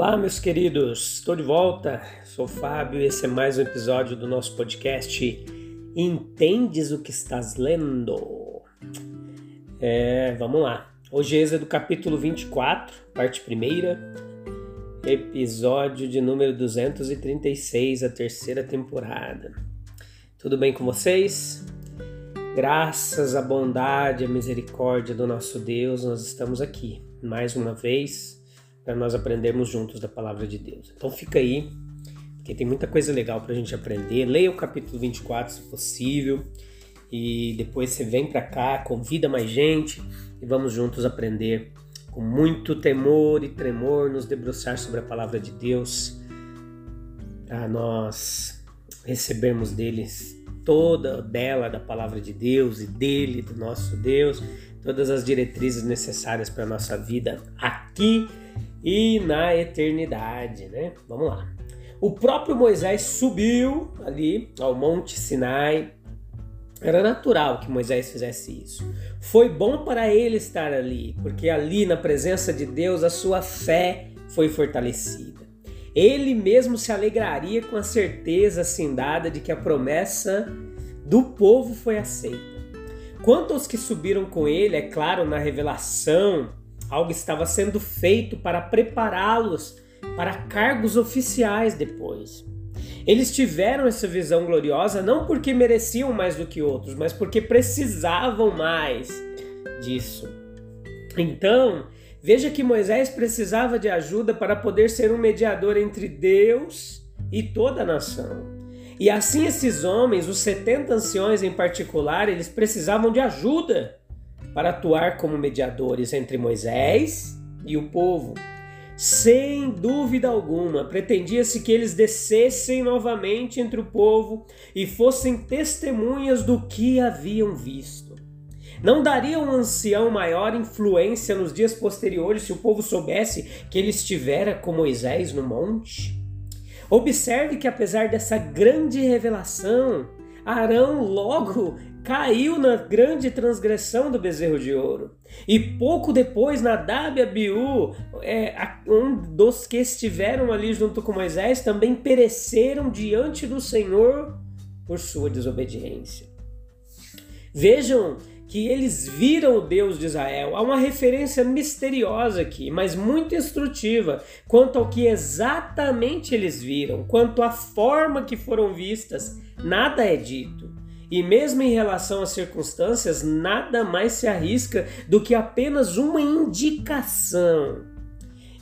Olá, meus queridos, estou de volta. Sou Fábio e esse é mais um episódio do nosso podcast Entendes o que estás lendo? É, vamos lá. Hoje é do capítulo 24, parte 1, episódio de número 236, a terceira temporada. Tudo bem com vocês? Graças à bondade e misericórdia do nosso Deus, nós estamos aqui mais uma vez para nós aprendermos juntos da palavra de Deus. Então fica aí, porque tem muita coisa legal para a gente aprender. Leia o capítulo 24 se possível e depois você vem para cá, convida mais gente e vamos juntos aprender com muito temor e tremor, nos debruçar sobre a palavra de Deus, para nós recebermos deles toda dela da palavra de Deus e dele, do nosso Deus, todas as diretrizes necessárias para nossa vida aqui e na eternidade, né? Vamos lá. O próprio Moisés subiu ali ao Monte Sinai. Era natural que Moisés fizesse isso. Foi bom para ele estar ali, porque ali na presença de Deus a sua fé foi fortalecida. Ele mesmo se alegraria com a certeza assim dada de que a promessa do povo foi aceita. Quanto aos que subiram com ele, é claro, na revelação Algo estava sendo feito para prepará-los para cargos oficiais depois. Eles tiveram essa visão gloriosa não porque mereciam mais do que outros, mas porque precisavam mais disso. Então, veja que Moisés precisava de ajuda para poder ser um mediador entre Deus e toda a nação. E assim esses homens, os 70 anciões em particular, eles precisavam de ajuda para atuar como mediadores entre Moisés e o povo. Sem dúvida alguma, pretendia-se que eles descessem novamente entre o povo e fossem testemunhas do que haviam visto. Não daria um ancião maior influência nos dias posteriores se o povo soubesse que ele estivera com Moisés no monte? Observe que, apesar dessa grande revelação, Arão logo caiu na grande transgressão do bezerro de ouro. E pouco depois, Nadab e Abiú, é, um dos que estiveram ali junto com Moisés, também pereceram diante do Senhor por sua desobediência. Vejam que eles viram o Deus de Israel. Há uma referência misteriosa aqui, mas muito instrutiva quanto ao que exatamente eles viram, quanto à forma que foram vistas. Nada é dito. E mesmo em relação às circunstâncias, nada mais se arrisca do que apenas uma indicação.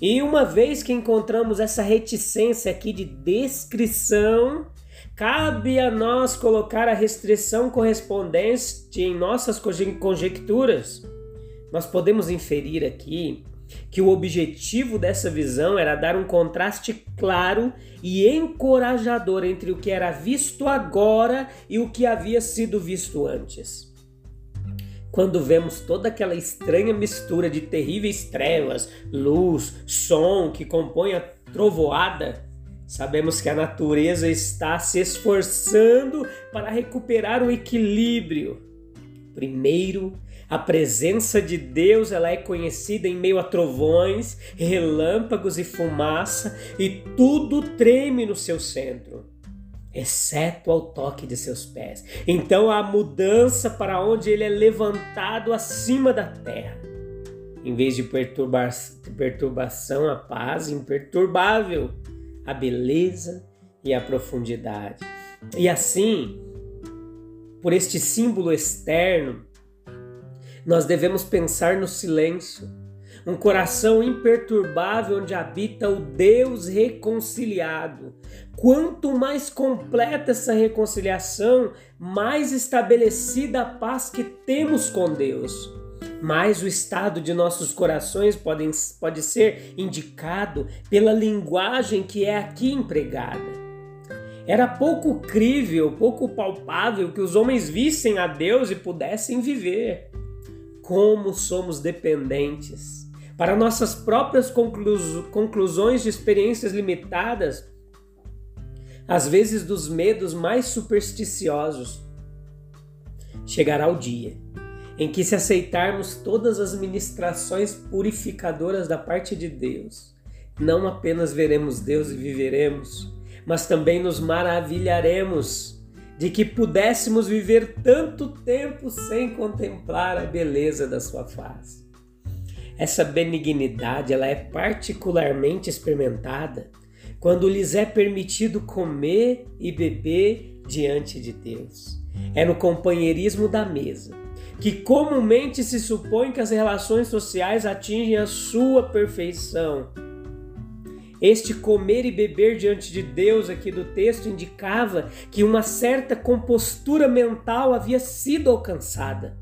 E uma vez que encontramos essa reticência aqui de descrição, cabe a nós colocar a restrição correspondente em nossas conjecturas. Nós podemos inferir aqui que o objetivo dessa visão era dar um contraste claro e encorajador entre o que era visto agora e o que havia sido visto antes. Quando vemos toda aquela estranha mistura de terríveis trevas, luz, som que compõe a trovoada, sabemos que a natureza está se esforçando para recuperar o equilíbrio. Primeiro, a presença de Deus ela é conhecida em meio a trovões, relâmpagos e fumaça, e tudo treme no seu centro, exceto ao toque de seus pés. Então há mudança para onde ele é levantado acima da terra. Em vez de perturbar, perturbação, a paz imperturbável, a beleza e a profundidade. E assim, por este símbolo externo, nós devemos pensar no silêncio, um coração imperturbável onde habita o Deus reconciliado. Quanto mais completa essa reconciliação, mais estabelecida a paz que temos com Deus. Mais o estado de nossos corações pode, pode ser indicado pela linguagem que é aqui empregada. Era pouco crível, pouco palpável que os homens vissem a Deus e pudessem viver. Como somos dependentes. Para nossas próprias conclusões de experiências limitadas, às vezes dos medos mais supersticiosos. Chegará o dia em que, se aceitarmos todas as ministrações purificadoras da parte de Deus, não apenas veremos Deus e viveremos, mas também nos maravilharemos de que pudéssemos viver tanto tempo sem contemplar a beleza da sua face. Essa benignidade ela é particularmente experimentada quando lhes é permitido comer e beber diante de Deus. É no companheirismo da mesa que comumente se supõe que as relações sociais atingem a sua perfeição. Este comer e beber diante de Deus aqui do texto indicava que uma certa compostura mental havia sido alcançada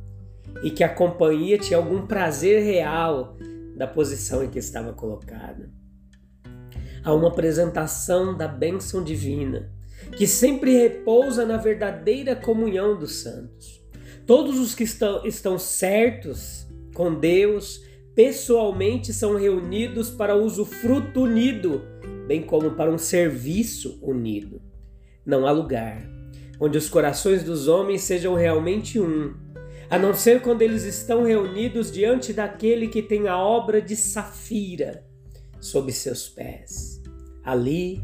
e que a companhia tinha algum prazer real da posição em que estava colocada a uma apresentação da bênção divina, que sempre repousa na verdadeira comunhão dos santos. Todos os que estão, estão certos com Deus, pessoalmente são reunidos para usufruto unido, bem como para um serviço unido. Não há lugar onde os corações dos homens sejam realmente um, a não ser quando eles estão reunidos diante daquele que tem a obra de Safira sob seus pés ali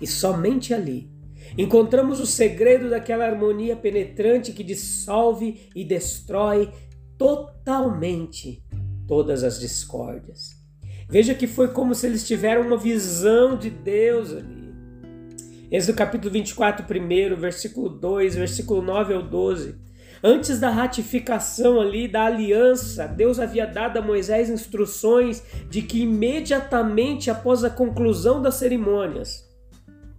e somente ali encontramos o segredo daquela harmonia penetrante que dissolve e destrói totalmente todas as discórdias. Veja que foi como se eles tiveram uma visão de Deus ali. Êxodo capítulo 24, primeiro, versículo 2, versículo 9 ao 12. Antes da ratificação ali da aliança, Deus havia dado a Moisés instruções de que imediatamente após a conclusão das cerimônias,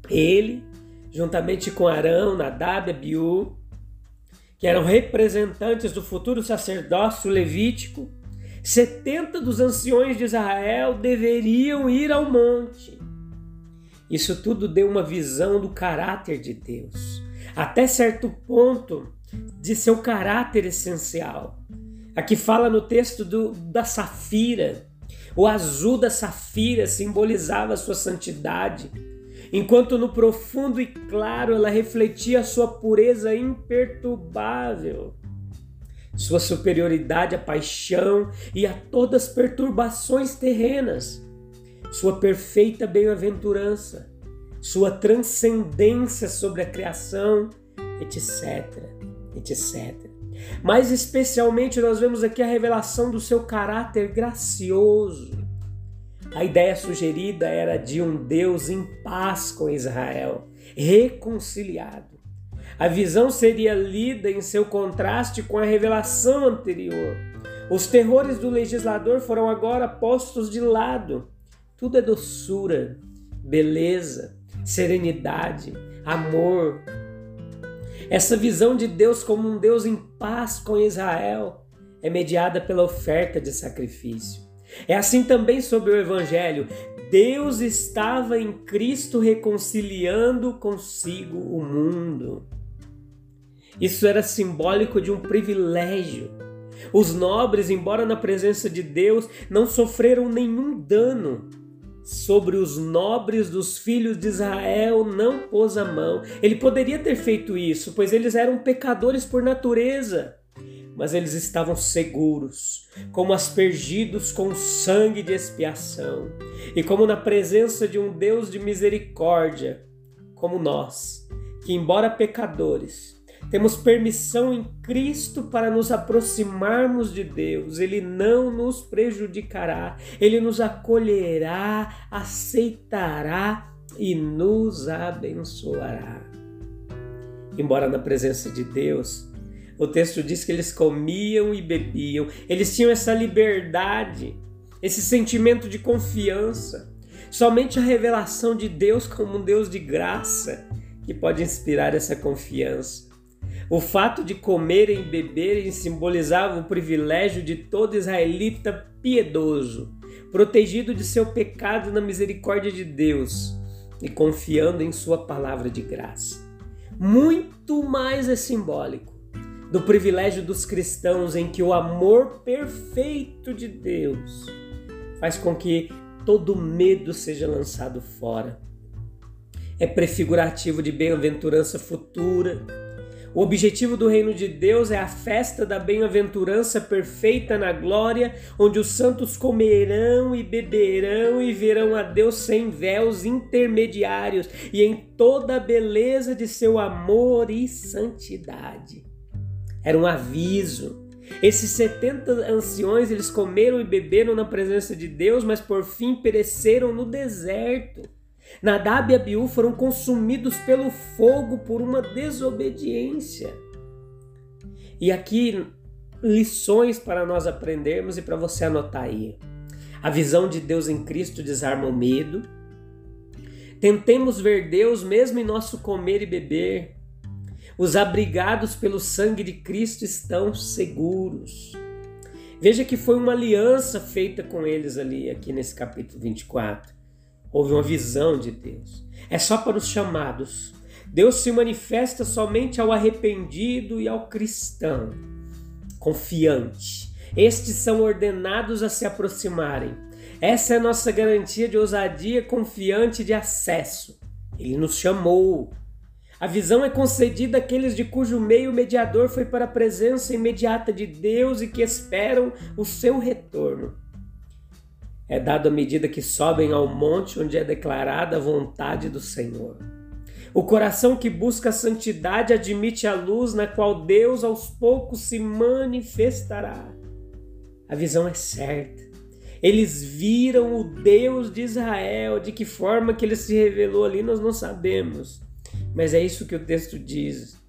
ele, juntamente com Arão, Nadab e Abiú, que eram representantes do futuro sacerdócio levítico, 70 dos anciões de Israel deveriam ir ao monte. Isso tudo deu uma visão do caráter de Deus. Até certo ponto, de seu caráter essencial. Aqui fala no texto do, da safira. O azul da safira simbolizava sua santidade, enquanto no profundo e claro ela refletia sua pureza imperturbável, sua superioridade à paixão e a todas as perturbações terrenas, sua perfeita bem-aventurança, sua transcendência sobre a criação, etc etc. Mas especialmente nós vemos aqui a revelação do seu caráter gracioso. A ideia sugerida era de um Deus em paz com Israel, reconciliado. A visão seria lida em seu contraste com a revelação anterior. Os terrores do legislador foram agora postos de lado. Tudo é doçura, beleza, serenidade, amor, essa visão de Deus como um Deus em paz com Israel é mediada pela oferta de sacrifício. É assim também sobre o Evangelho. Deus estava em Cristo reconciliando consigo o mundo. Isso era simbólico de um privilégio. Os nobres, embora na presença de Deus, não sofreram nenhum dano sobre os nobres dos filhos de Israel não pôs a mão. Ele poderia ter feito isso, pois eles eram pecadores por natureza. Mas eles estavam seguros, como aspergidos com sangue de expiação, e como na presença de um Deus de misericórdia, como nós, que, embora pecadores, temos permissão em Cristo para nos aproximarmos de Deus. Ele não nos prejudicará, ele nos acolherá, aceitará e nos abençoará. Embora na presença de Deus, o texto diz que eles comiam e bebiam, eles tinham essa liberdade esse sentimento de confiança. Somente a revelação de Deus como um Deus de graça que pode inspirar essa confiança. O fato de comerem e beberem simbolizava o privilégio de todo israelita piedoso, protegido de seu pecado na misericórdia de Deus e confiando em Sua palavra de graça. Muito mais é simbólico do privilégio dos cristãos em que o amor perfeito de Deus faz com que todo medo seja lançado fora. É prefigurativo de bem-aventurança futura o objetivo do reino de Deus é a festa da bem-aventurança perfeita na glória, onde os santos comerão e beberão e verão a Deus sem véus intermediários e em toda a beleza de seu amor e santidade. Era um aviso. Esses 70 anciões, eles comeram e beberam na presença de Deus, mas por fim pereceram no deserto. Nadab e Abiú foram consumidos pelo fogo por uma desobediência. E aqui lições para nós aprendermos e para você anotar aí. A visão de Deus em Cristo desarma o medo. Tentemos ver Deus mesmo em nosso comer e beber. Os abrigados pelo sangue de Cristo estão seguros. Veja que foi uma aliança feita com eles ali, aqui nesse capítulo 24 houve uma visão de Deus. É só para os chamados. Deus se manifesta somente ao arrependido e ao cristão confiante. Estes são ordenados a se aproximarem. Essa é a nossa garantia de ousadia confiante de acesso. Ele nos chamou. A visão é concedida àqueles de cujo meio mediador foi para a presença imediata de Deus e que esperam o seu retorno é dado à medida que sobem ao monte onde é declarada a vontade do Senhor. O coração que busca a santidade admite a luz na qual Deus aos poucos se manifestará. A visão é certa. Eles viram o Deus de Israel, de que forma que ele se revelou ali nós não sabemos. Mas é isso que o texto diz.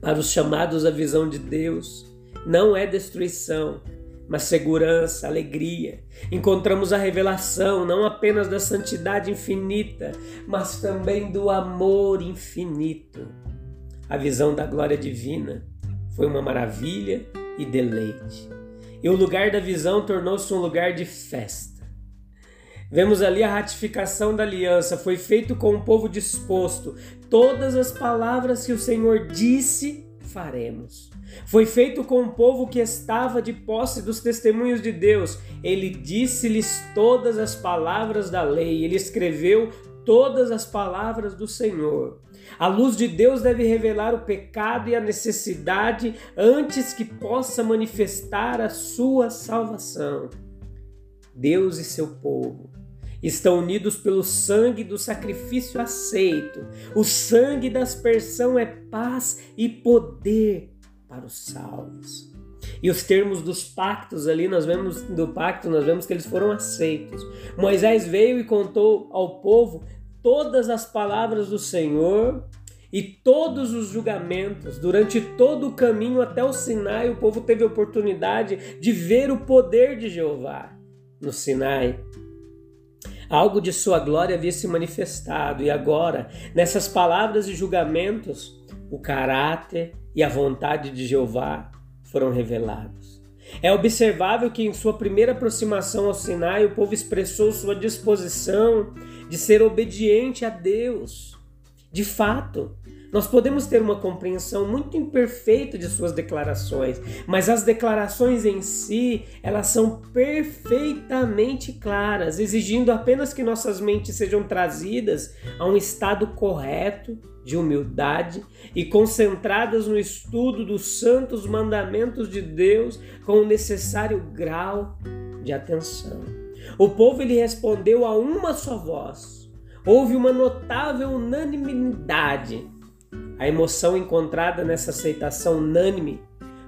Para os chamados à visão de Deus, não é destruição, mas segurança, alegria. Encontramos a revelação não apenas da santidade infinita, mas também do amor infinito. A visão da glória divina foi uma maravilha e deleite. E o lugar da visão tornou-se um lugar de festa. Vemos ali a ratificação da aliança, foi feito com o povo disposto. Todas as palavras que o Senhor disse, faremos. Foi feito com o povo que estava de posse dos testemunhos de Deus. Ele disse-lhes todas as palavras da lei, ele escreveu todas as palavras do Senhor. A luz de Deus deve revelar o pecado e a necessidade antes que possa manifestar a sua salvação. Deus e seu povo estão unidos pelo sangue do sacrifício aceito. O sangue da aspersão é paz e poder para os salvos. E os termos dos pactos ali, nós vemos do pacto, nós vemos que eles foram aceitos. Moisés veio e contou ao povo todas as palavras do Senhor e todos os julgamentos. Durante todo o caminho até o Sinai, o povo teve oportunidade de ver o poder de Jeová no Sinai. Algo de sua glória havia se manifestado, e agora, nessas palavras e julgamentos, o caráter e a vontade de Jeová foram revelados. É observável que em sua primeira aproximação ao Sinai, o povo expressou sua disposição de ser obediente a Deus. De fato, nós podemos ter uma compreensão muito imperfeita de suas declarações, mas as declarações em si, elas são perfeitamente claras, exigindo apenas que nossas mentes sejam trazidas a um estado correto de humildade e concentradas no estudo dos santos mandamentos de Deus com o necessário grau de atenção. O povo lhe respondeu a uma só voz. Houve uma notável unanimidade a emoção encontrada nessa aceitação unânime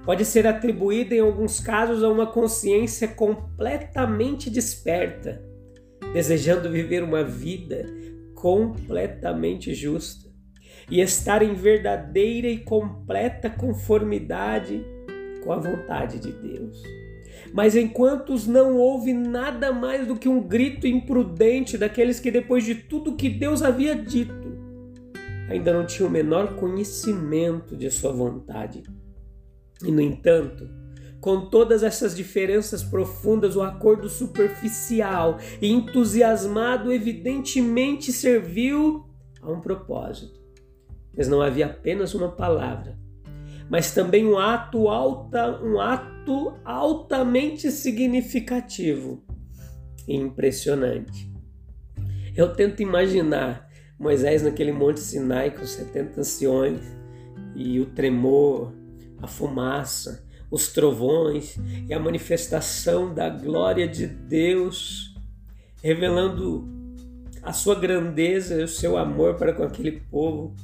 pode ser atribuída em alguns casos a uma consciência completamente desperta, desejando viver uma vida completamente justa e estar em verdadeira e completa conformidade com a vontade de Deus. Mas enquanto não houve nada mais do que um grito imprudente daqueles que, depois de tudo que Deus havia dito, ainda não tinham o menor conhecimento de Sua vontade. E, no entanto, com todas essas diferenças profundas, o acordo superficial e entusiasmado evidentemente serviu a um propósito. Mas não havia apenas uma palavra, mas também um ato, alta, um ato altamente significativo e impressionante. Eu tento imaginar Moisés naquele monte Sinai com 70 anciões e o tremor, a fumaça, os trovões e a manifestação da glória de Deus, revelando a sua grandeza e o seu amor para com aquele povo,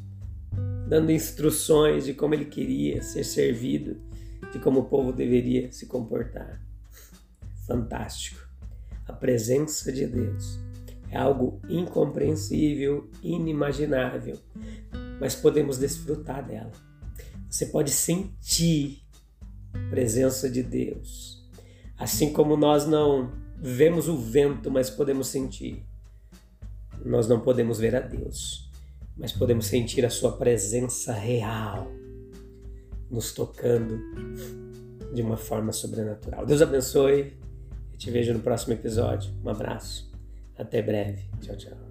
dando instruções de como ele queria ser servido, de como o povo deveria se comportar. Fantástico. A presença de Deus é algo incompreensível, inimaginável, mas podemos desfrutar dela. Você pode sentir presença de Deus. Assim como nós não vemos o vento, mas podemos sentir. Nós não podemos ver a Deus, mas podemos sentir a Sua presença real, nos tocando de uma forma sobrenatural. Deus abençoe. Eu te vejo no próximo episódio. Um abraço. Até breve. Tchau, tchau.